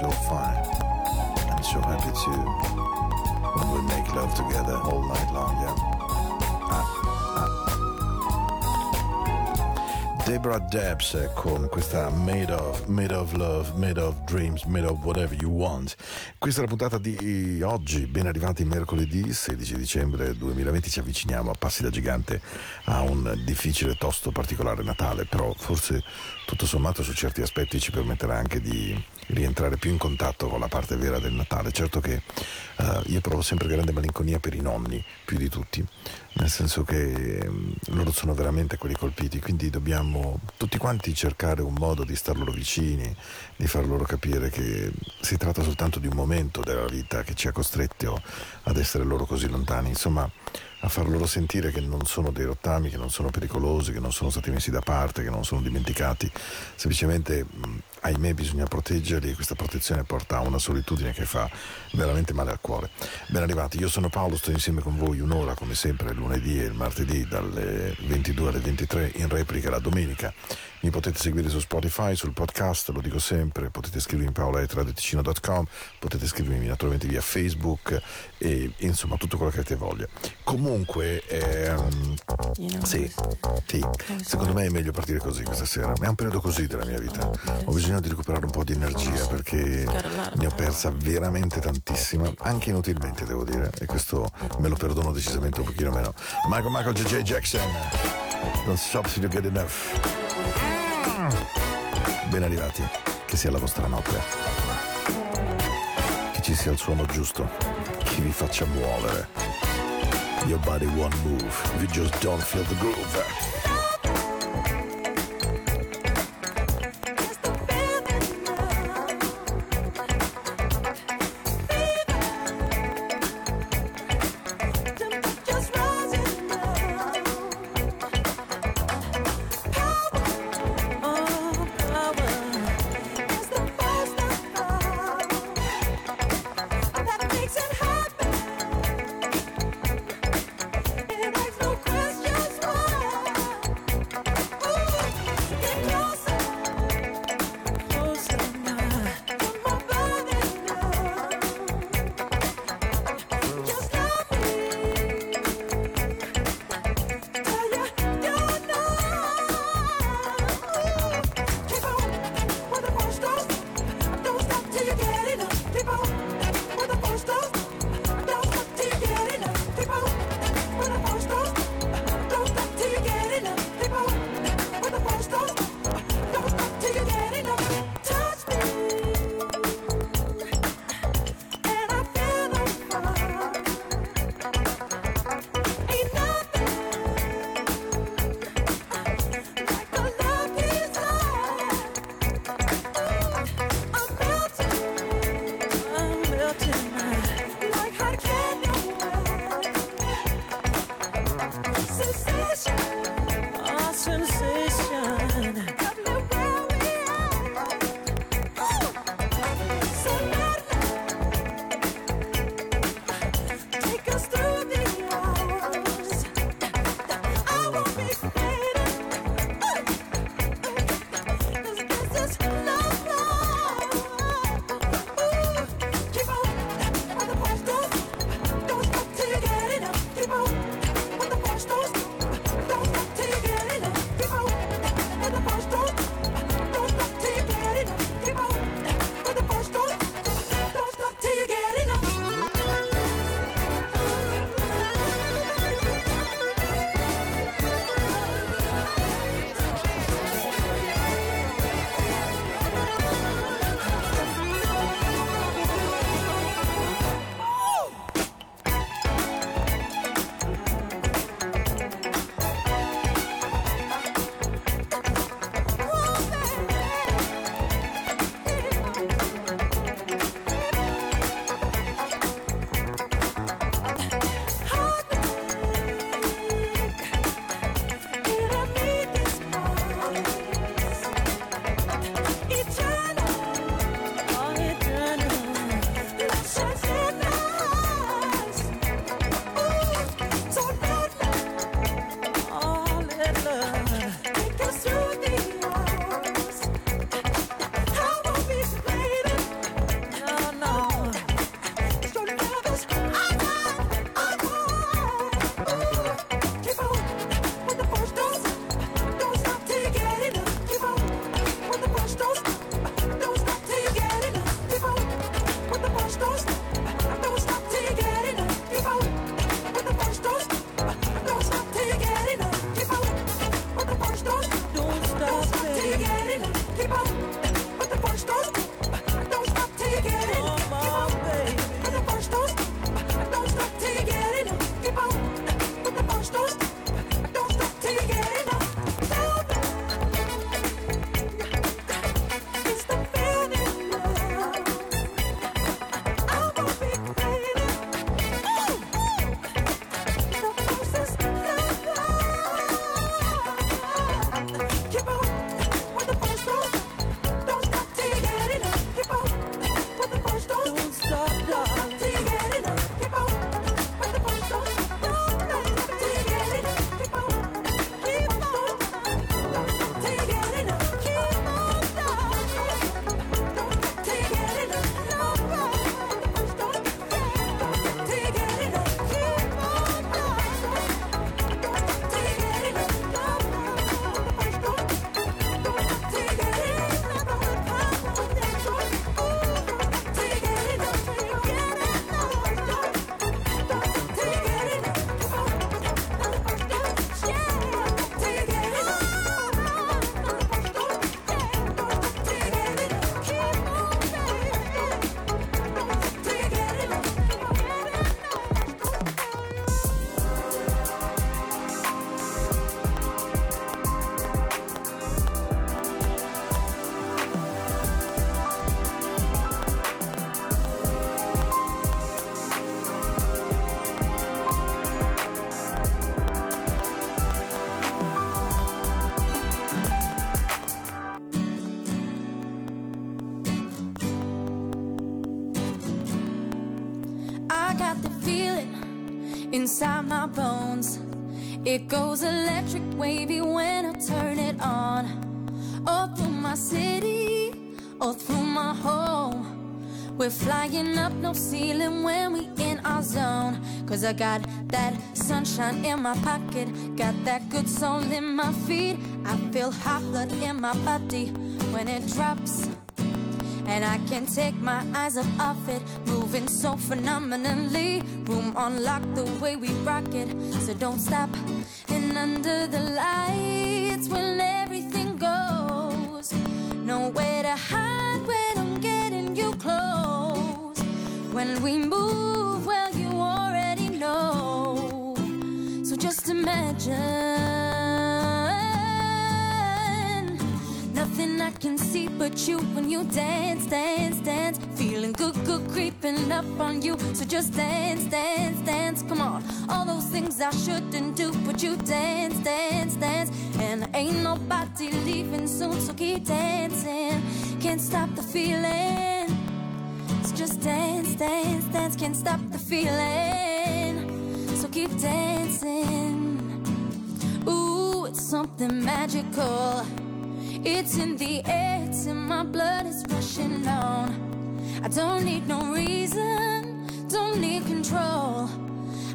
so fine. I'm so happy too. When we make love together all night long, yeah. Deborah Debs eh, con questa Made of, Made of Love, Made of Dreams, Made of Whatever You Want. Questa è la puntata di oggi, ben arrivati mercoledì 16 dicembre 2020, ci avviciniamo a passi da gigante a un difficile, tosto, particolare Natale, però forse tutto sommato su certi aspetti ci permetterà anche di rientrare più in contatto con la parte vera del Natale. Certo che eh, io provo sempre grande malinconia per i nonni, più di tutti, nel senso che mm, loro sono veramente quelli colpiti, quindi dobbiamo tutti quanti cercare un modo di star loro vicini, di far loro capire che si tratta soltanto di un momento della vita che ci ha costretto ad essere loro così lontani, insomma a far loro sentire che non sono dei rottami, che non sono pericolosi, che non sono stati messi da parte, che non sono dimenticati, semplicemente mh, ahimè bisogna proteggerli e questa protezione porta a una solitudine che fa veramente male al cuore. Ben arrivati, io sono Paolo, sto insieme con voi un'ora come sempre lunedì e il martedì dalle 22 alle 23 in replica la domenica. Mi potete seguire su Spotify, sul podcast, lo dico sempre, potete scrivermi paolaetradeticino.com, potete scrivermi naturalmente via Facebook e insomma tutto quello che avete voglia. Comunque, ehm, sì, sì, secondo me è meglio partire così questa sera. È un periodo così della mia vita. Ho bisogno di recuperare un po' di energia perché ne ho persa veramente tantissima, anche inutilmente devo dire, e questo me lo perdono decisamente un pochino meno. Michael Michael J.J. Jackson, don't stop till you get enough. Ben arrivati, che sia la vostra notte. Che ci sia il suono giusto, che vi faccia muovere. Your body won't move you just don't feel the groove. lessons inside my bones. It goes electric wavy when I turn it on. All through my city, all through my home. We're flying up no ceiling when we in our zone. Cause I got that sunshine in my pocket, got that good soul in my feet. I feel hot blood in my body when it drops. And I can't take my eyes off it, moving so phenomenally. Room on lock the way we rock it, so don't stop. And under the lights, when everything goes, nowhere to hide when I'm getting you close. When we move, well, you already know. So just imagine I can see but you when you dance, dance, dance. Feeling good, good, creeping up on you. So just dance, dance, dance. Come on, all those things I shouldn't do, but you dance, dance, dance. And ain't nobody leaving soon, so keep dancing. Can't stop the feeling. So just dance, dance, dance. Can't stop the feeling. So keep dancing. Ooh, it's something magical. It's in the air, it's in my blood, it's rushing on. I don't need no reason, don't need control.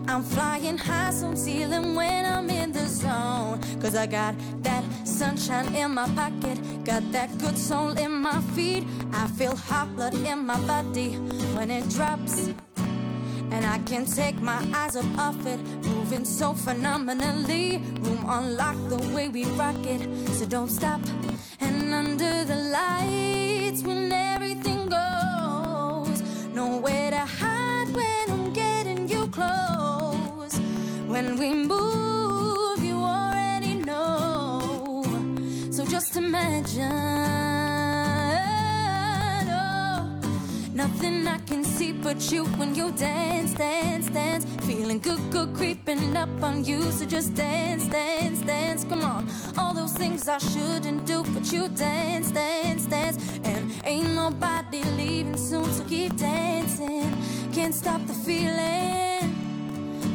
I'm flying high, so ceiling when I'm in the zone. Cause I got that sunshine in my pocket, got that good soul in my feet. I feel hot blood in my body when it drops. And I can't take my eyes up off it, moving so phenomenally. Room on lock the way we rock it, so don't stop. And under the lights, when everything goes, nowhere to hide when I'm getting you close. When we move, you already know. So just imagine. Oh, Nothing I see but you when you dance, dance, dance. Feeling good, good, creeping up on you. So just dance, dance, dance. Come on. All those things I shouldn't do, but you dance, dance, dance. And ain't nobody leaving soon, so keep dancing. Can't stop the feeling.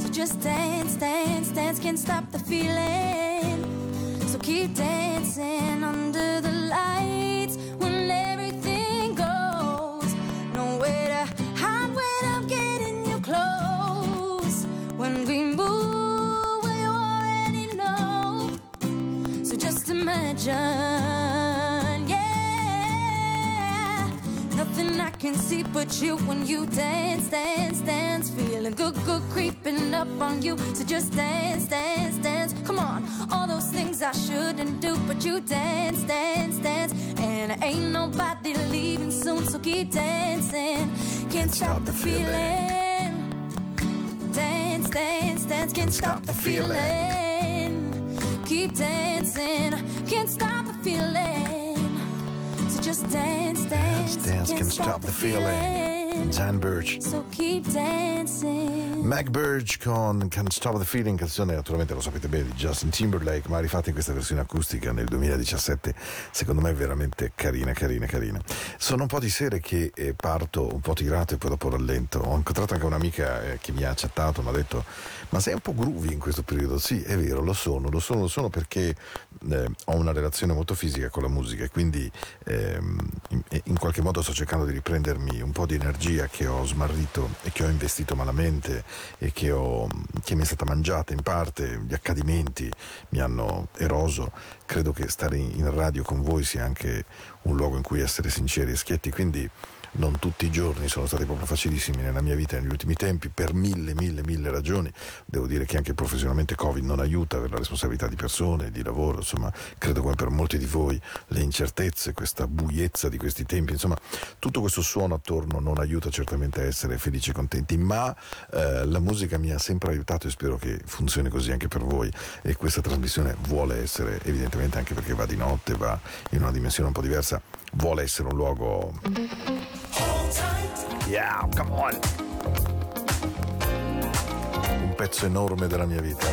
So just dance, dance, dance. Can't stop the feeling. So keep dancing under the lights When we move, we already know. So just imagine, yeah. Nothing I can see but you when you dance, dance, dance. Feeling good, good, creeping up on you. So just dance, dance, dance. Come on, all those things I shouldn't do, but you dance, dance, dance. And ain't nobody leaving soon, so keep dancing. Can't stop the feeling. Dance, dance, dance. Can't stop the feeling. Keep dancing. Can't stop the feeling. So just dance, dance. Dance Can't Stop the Feeling. Jan Birch. So. Mac Burge con Can't Stop the Feeling, canzone naturalmente lo sapete bene di Justin Timberlake, ma rifatta in questa versione acustica nel 2017, secondo me è veramente carina, carina, carina. Sono un po' di sere che eh, parto un po' tirato e poi dopo rallento. Ho incontrato anche un'amica eh, che mi ha chattato, mi ha detto ma sei un po' groovy in questo periodo? Sì, è vero, lo sono, lo sono, lo sono perché eh, ho una relazione molto fisica con la musica e quindi ehm, in, in qualche modo sto cercando di riprendermi un po' di energia che ho smarrito e che ho investito malamente e che, ho, che mi è stata mangiata in parte, gli accadimenti mi hanno eroso. Credo che stare in radio con voi sia anche un luogo in cui essere sinceri e schietti, quindi non tutti i giorni sono stati proprio facilissimi nella mia vita negli ultimi tempi per mille, mille, mille ragioni. Devo dire che anche professionalmente Covid non aiuta per la responsabilità di persone, di lavoro, insomma, credo come per molti di voi le incertezze, questa buiezza di questi tempi, insomma, tutto questo suono attorno non aiuta certamente a essere felici e contenti, ma eh, la musica mi ha sempre aiutato e spero che funzioni così anche per voi e questa trasmissione vuole essere, evidentemente anche perché va di notte, va in una dimensione un po' diversa, vuole essere un luogo Yeah, come on. Un pezzo enorme della mia vita.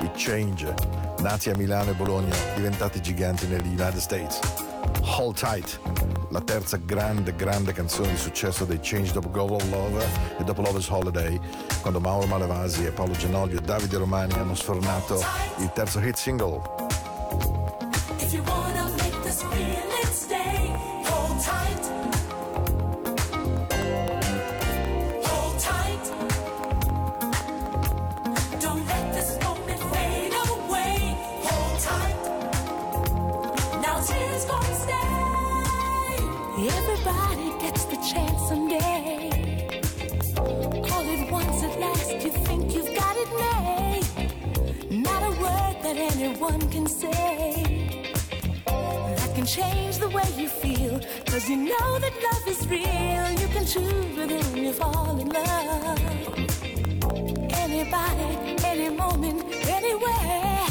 I Change, nati a Milano e Bologna, diventati giganti negli United States. Hold tight. la terza grande, grande canzone di successo dei Change dopo Go of Love e dopo Lover's Holiday, quando Mauro Malevasi e Paolo Genoglio e Davide Romani hanno sfornato il terzo hit single. Anyone can say that can change the way you feel. Cause you know that love is real. You can choose with whom you fall in love. Anybody, any moment, anywhere.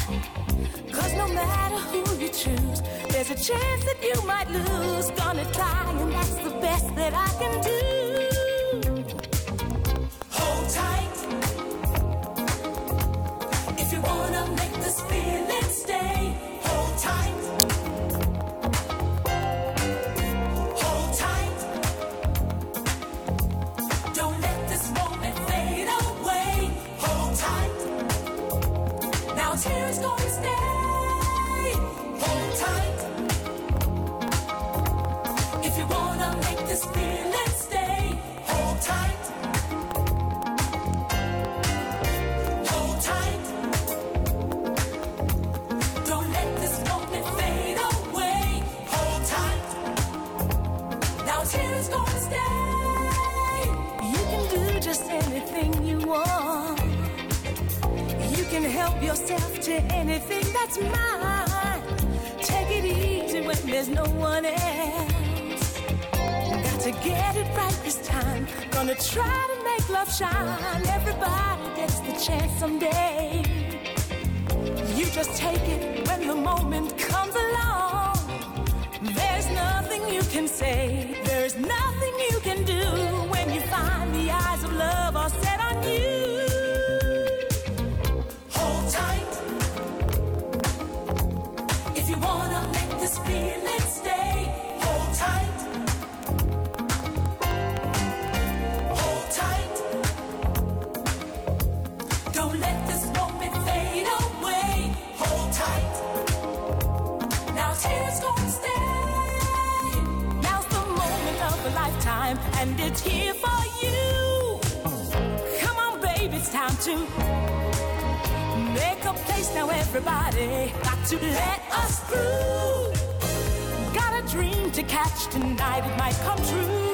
Cause no matter who you choose, there's a chance that you might lose. Gonna try, and that's the best that I can do. Anything that's mine. Take it easy when there's no one else. Got to get it right this time. Gonna try to make love shine. Everybody gets the chance someday. You just take it when the moment comes along. There's nothing you can say, there's nothing you can do when you find the eyes of love are set on you. Here for you. Come on, it's time to make a place now. Everybody got to let us through. Got a dream to catch tonight, it might come true.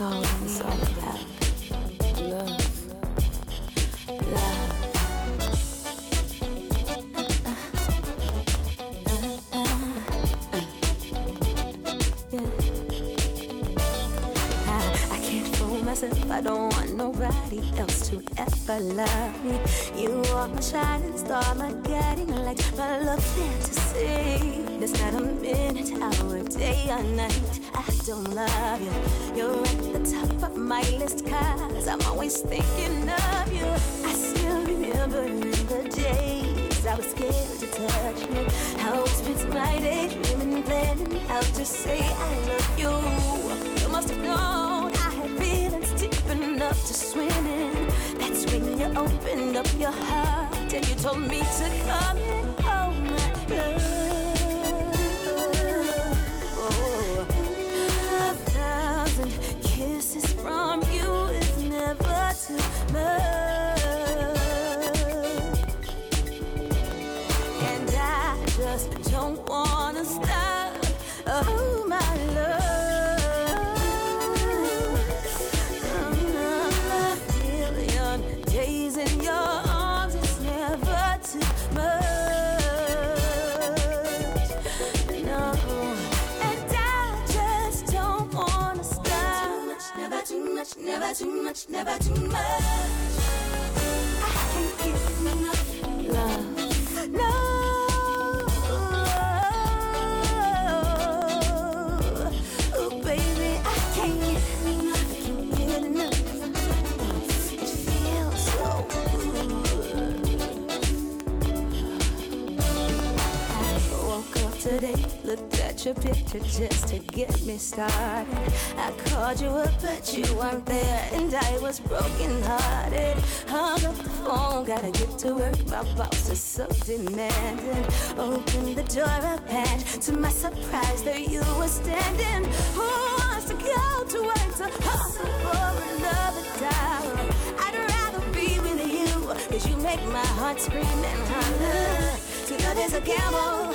All, it's all about love. Love. I, can't fool myself I don't want nobody else to ever love me. You are my shining star, my guiding light, my love fantasy. There's not a minute, hour, day or night don't love you. You're at the top of my list, cause I'm always thinking of you. I still remember the days I was scared to touch you. How I spent my day dreaming, planning how to say I love you. You must have known I had feelings deep enough to swim in. That's when you opened up your heart and you told me to come in. Oh my love. Your picture just to get me started. I called you up, but you weren't there, and I was broken hearted. Hung up the phone, gotta get to work. My boss is so demanding. Open the door up, and to my surprise, there you were standing. Who wants to go to work to hustle for another dollar? I'd rather be with you, cause you make my heart scream and holler. To love is a gamble,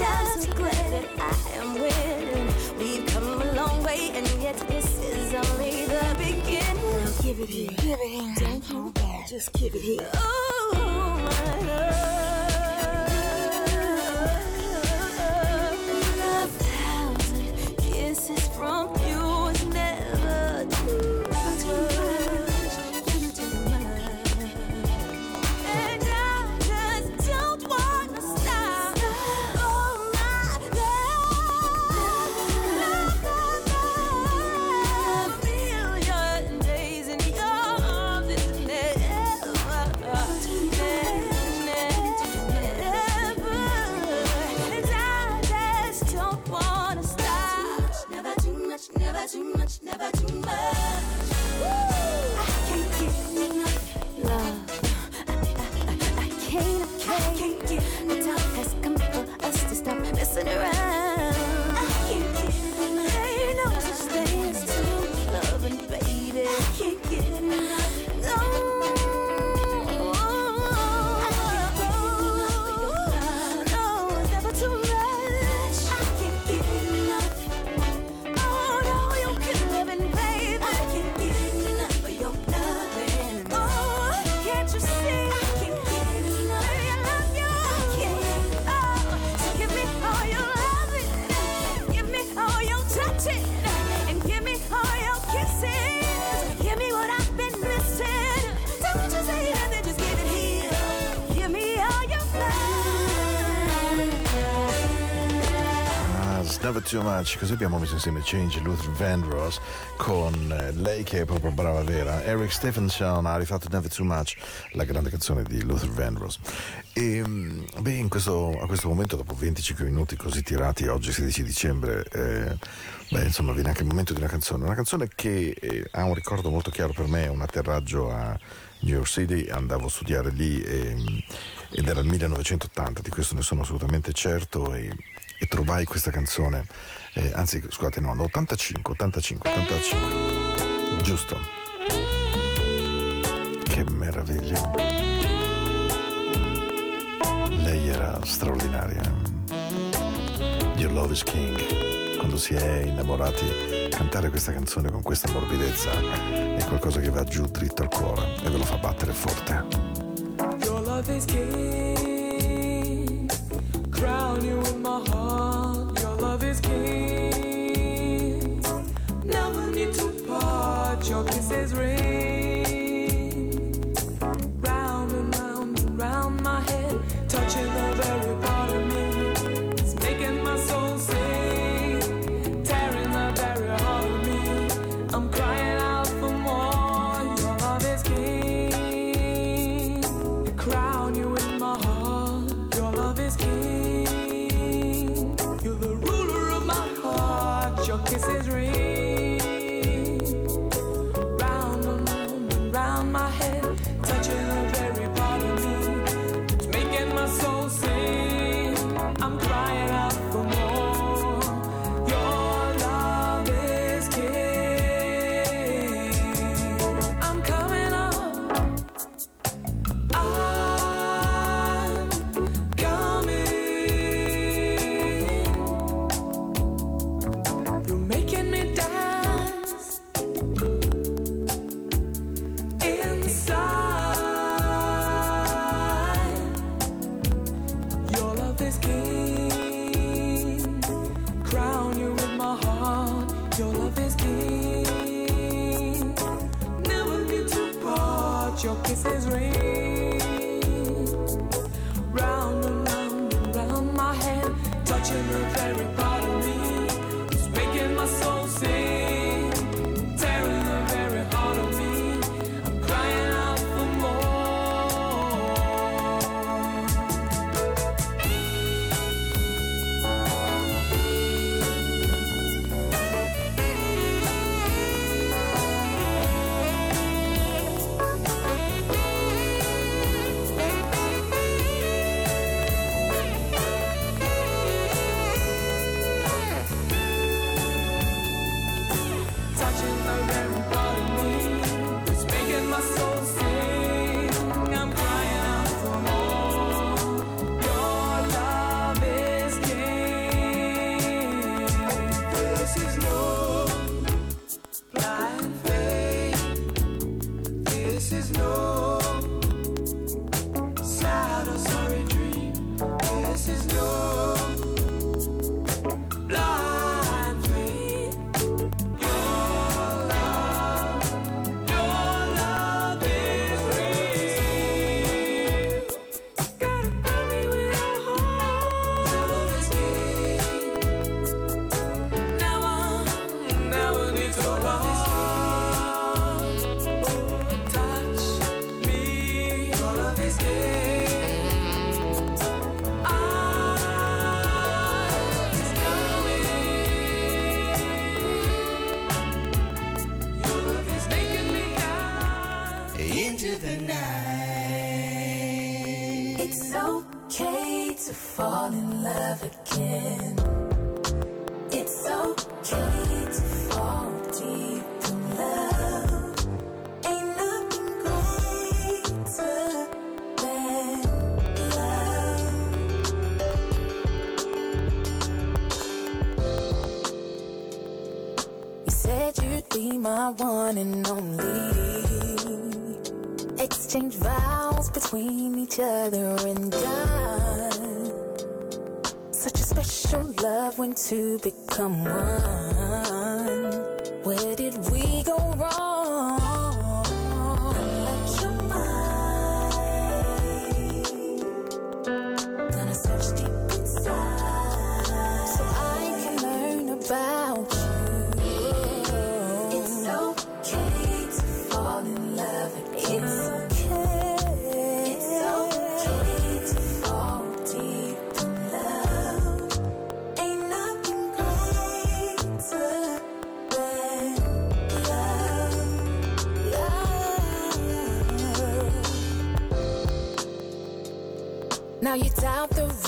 so glad that I am winning. We've come a long way, and yet this is only the beginning. Now give it here, give it here. Don't hold back, just give it here. Oh, my love. Too much. Così abbiamo messo insieme Change Luther Vandross con eh, lei che è proprio brava vera. Eric Stephenson ha rifatto Never Too Much, la grande canzone di Luther Vandross. E mm, beh, in questo, a questo momento, dopo 25 minuti così tirati, oggi 16 dicembre, eh, beh, insomma, viene anche il momento di una canzone. Una canzone che eh, ha un ricordo molto chiaro per me, un atterraggio a New York City, andavo a studiare lì e, ed era il 1980, di questo ne sono assolutamente certo e, e trovai questa canzone, eh, anzi scusate no, 85, 85, 85, giusto. Che meraviglia. Lei era straordinaria. Your Love is King. Quando si è innamorati, cantare questa canzone con questa morbidezza è qualcosa che va giù dritto al cuore e ve lo fa battere forte. Your love is king. drown you in my heart. Your love is. Never need to part. Your kisses ring.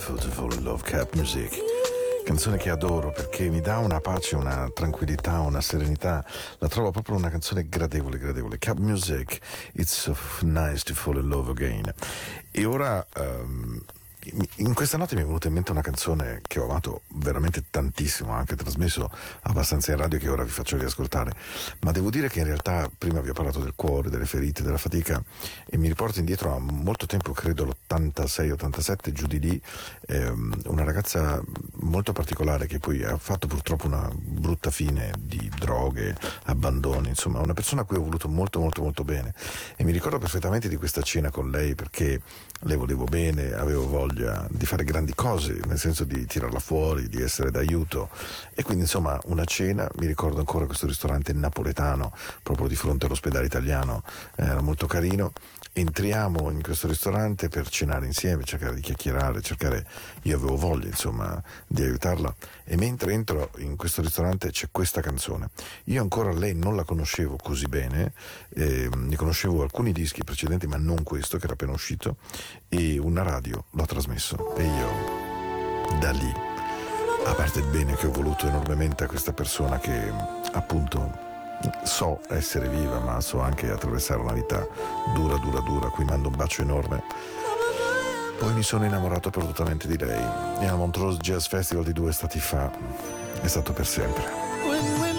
Wonderful to fall in love. Cap music. Canzone che adoro perché mi dà una pace, una tranquillità, una serenità. La trovo proprio una canzone gradevole, gradevole. Cap music. It's so nice to fall in love again. E ora. Um, in questa notte mi è venuta in mente una canzone che ho amato veramente tantissimo, anche trasmesso abbastanza in radio che ora vi faccio riascoltare, ma devo dire che in realtà prima vi ho parlato del cuore, delle ferite, della fatica e mi riporto indietro a molto tempo, credo l'86-87, giù di lì, ehm, una ragazza molto particolare che poi ha fatto purtroppo una brutta fine di droghe, abbandoni, insomma una persona a cui ho voluto molto molto molto bene. E mi ricordo perfettamente di questa cena con lei perché le volevo bene, avevo voglia di fare grandi cose, nel senso di tirarla fuori, di essere d'aiuto. E quindi insomma una cena, mi ricordo ancora questo ristorante napoletano, proprio di fronte all'ospedale italiano, era molto carino. Entriamo in questo ristorante per cenare insieme, cercare di chiacchierare, cercare, io avevo voglia insomma di aiutarla e mentre entro in questo ristorante c'è questa canzone. Io ancora lei non la conoscevo così bene, eh, ne conoscevo alcuni dischi precedenti ma non questo che era appena uscito e una radio l'ha trasmesso e io da lì, a parte il bene che ho voluto enormemente a questa persona che appunto so essere viva ma so anche attraversare una vita dura dura dura, qui mando un bacio enorme. Poi mi sono innamorato perdutamente di lei e al Montrose Jazz Festival di due stati fa è stato per sempre.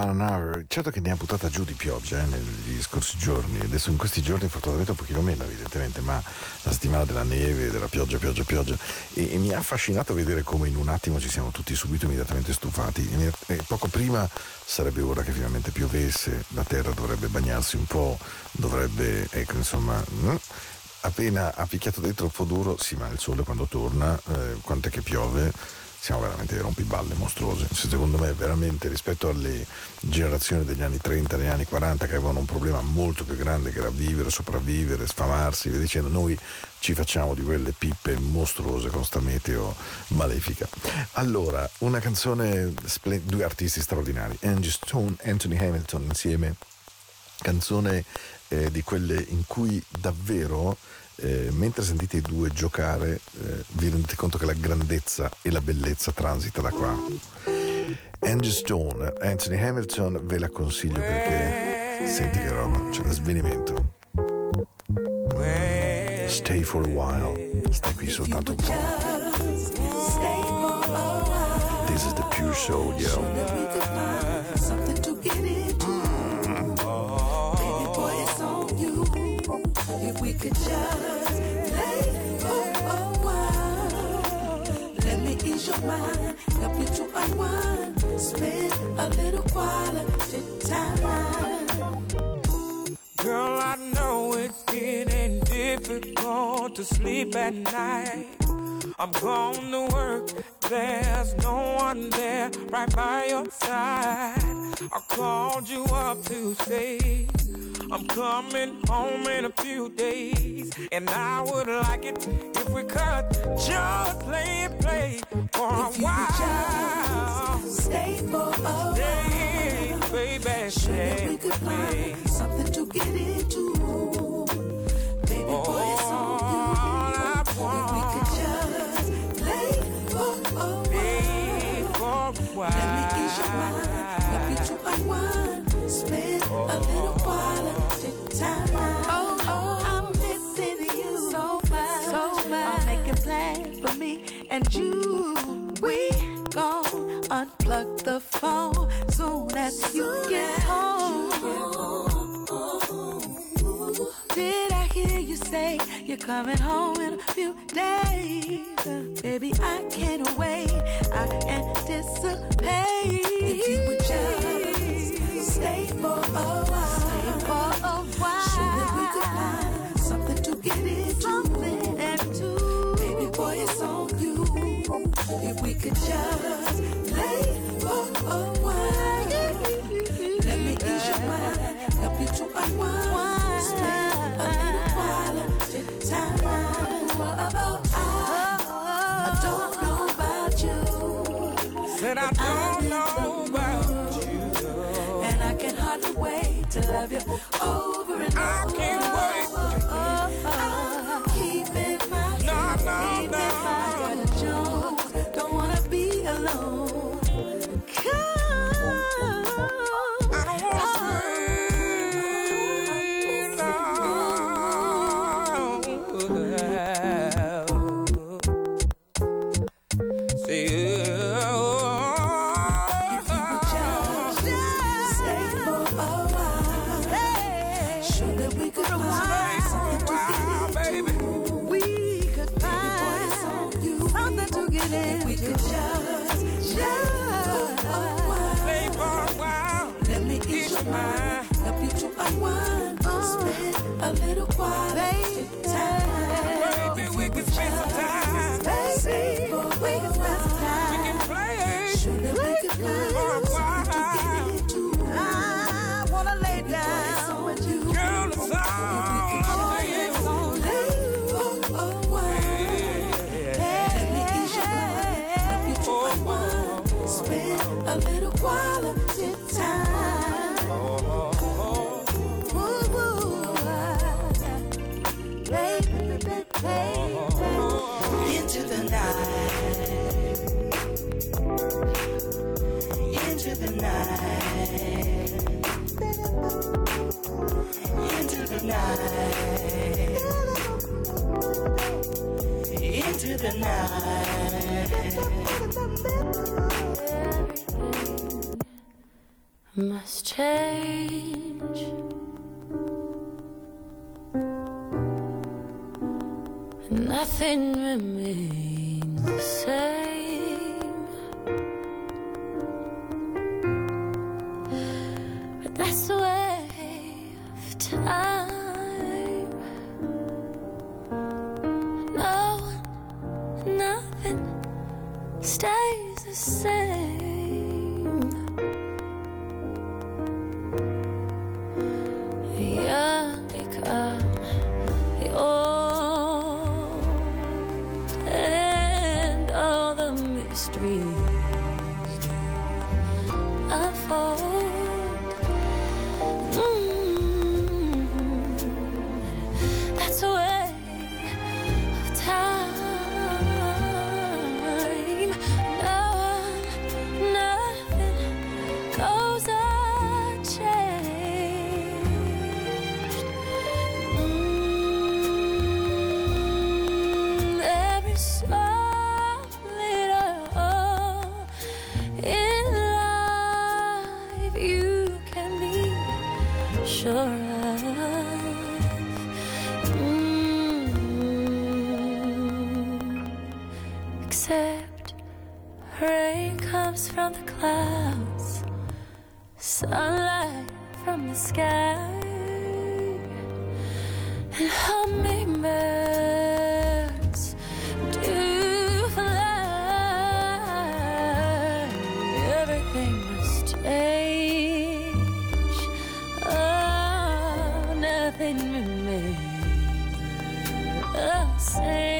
Banana, certo che ne ha buttata giù di pioggia eh, negli scorsi giorni, adesso in questi giorni fortunatamente un pochino meno evidentemente, ma la settimana della neve, della pioggia, pioggia, pioggia e, e mi ha affascinato vedere come in un attimo ci siamo tutti subito immediatamente stufati. E er-, eh, poco prima sarebbe ora che finalmente piovesse, la terra dovrebbe bagnarsi un po', dovrebbe, ecco insomma... Mh appena ha picchiato dentro un po' duro, sì, ma il sole quando torna, eh, è che piove? siamo veramente dei rompiballe mostruosi. Cioè, secondo me, veramente rispetto alle generazioni degli anni 30, degli anni 40, che avevano un problema molto più grande che era vivere, sopravvivere, sfamarsi, via dicendo, noi ci facciamo di quelle pippe mostruose con sta meteo malefica. Allora, una canzone, due artisti straordinari, Angie Stone, Anthony Hamilton insieme, canzone eh, di quelle in cui davvero eh, mentre sentite i due giocare eh, vi rendete conto che la grandezza e la bellezza transita da qua. Angie Stone, Anthony Hamilton ve la consiglio perché senti che roba, c'è uno svenimento. Stay for a while, stai qui soltanto un po'. This is the pure show, yo. just for a while. Let me ease your mind, help you to unwind. Spend a little quality time. Girl, I know it's getting difficult to sleep at night. I'm going to work, there's no one there right by your side. I called you up to say I'm coming home in a few days, and I would like it if we could just play and play for if a while. Stay for a while. Stay, baby, stay we could find something to get into. Baby boy, it's on you. All I want. If we could just play for a while. for a while. Let me ease your mind, help you to unwind. Spend a little quality time. Oh, oh, I'm missing you so much, so much. I'm making plans for me and you. We gon' unplug the phone soon as you get home. Did I hear you say you're coming home in a few days? Baby, I can't wait. I anticipate. If you would just stay for a while. Stay for a while. Surely we could find something to get into. Something into. Baby boy, it's on you. If we could just play for a while. Let me ease your mind. Help you to unwind. Spend a little quality time. What about I? I don't know about you. Said I don't know to love you over and I over. Must change. Nothing remains the same. Say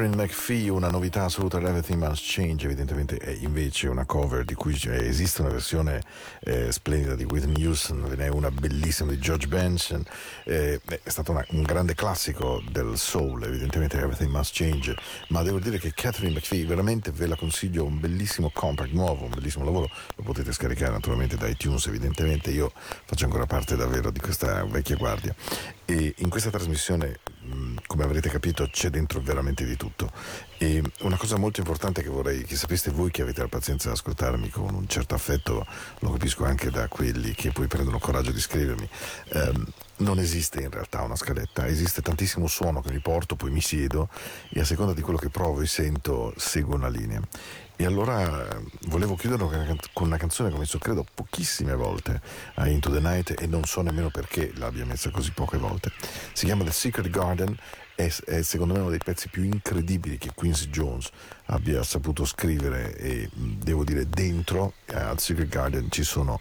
Catherine McPhee, una novità assoluta dell'Everything Must Change, evidentemente è invece una cover di cui eh, esiste una versione eh, splendida di Whitney Houston, ve n'è una bellissima di George Benson, eh, è stato una- un grande classico del soul, evidentemente Everything Must Change, ma devo dire che Catherine McPhee veramente ve la consiglio, un bellissimo compact nuovo, un bellissimo lavoro, lo potete scaricare naturalmente da iTunes, evidentemente io faccio ancora parte davvero di questa vecchia guardia. E in questa trasmissione come avrete capito c'è dentro veramente di tutto. E una cosa molto importante che vorrei che sapeste voi che avete la pazienza di ascoltarmi con un certo affetto lo capisco anche da quelli che poi prendono coraggio di scrivermi ehm, non esiste in realtà una scaletta, esiste tantissimo suono che mi porto, poi mi siedo e a seconda di quello che provo e sento seguo una linea. E allora eh, volevo chiudere con una canzone che ho messo credo pochissime volte a Into the Night e non so nemmeno perché l'abbia messa così poche volte. Si chiama The Secret Garden, è, è secondo me uno dei pezzi più incredibili che Quincy Jones abbia saputo scrivere e devo dire dentro eh, al Secret Garden ci sono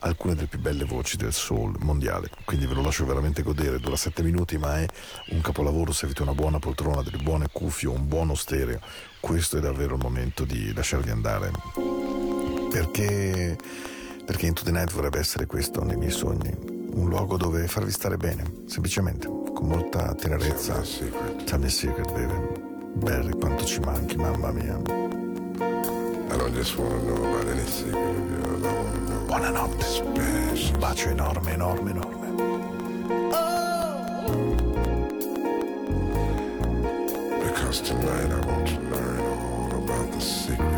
alcune delle più belle voci del soul mondiale, quindi ve lo lascio veramente godere, dura sette minuti ma è un capolavoro se avete una buona poltrona, delle buone cuffie, un buono stereo, questo è davvero il momento di lasciarvi andare, perché, perché Into the Night vorrebbe essere questo nei miei sogni, un luogo dove farvi stare bene, semplicemente, con molta tenerezza. Tell me secret, baby. Barry, quanto ci manchi, mamma mia. I don't just want to know about any secret of yours. I want to know Buonanotte. special. Un bacio enorme, enorme, enorme. Because tonight I want to learn all about the secrets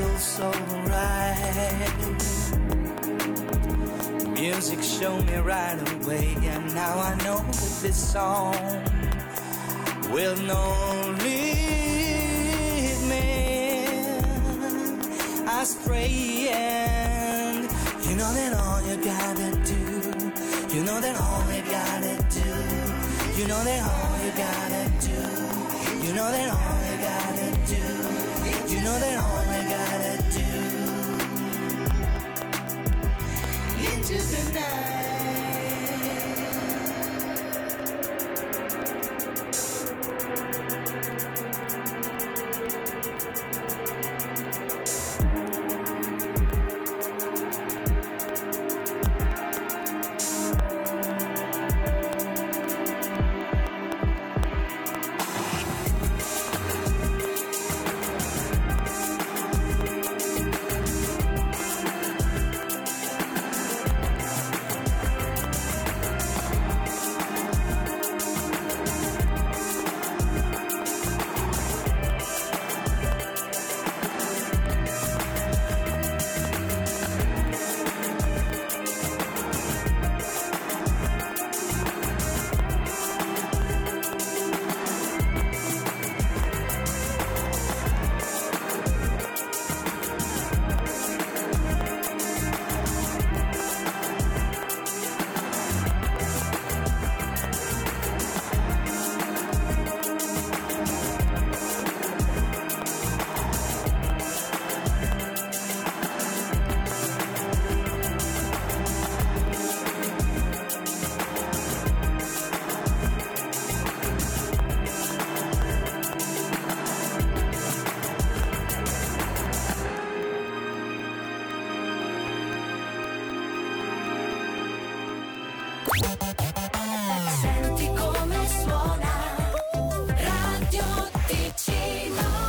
feels so right. Music showed me right away, and now I know that this song will no lead me astray. And you know that all you gotta do, you know that all you gotta do, you know that all you gotta do, you know that all you gotta do, you know that all you gotta do. Yeah.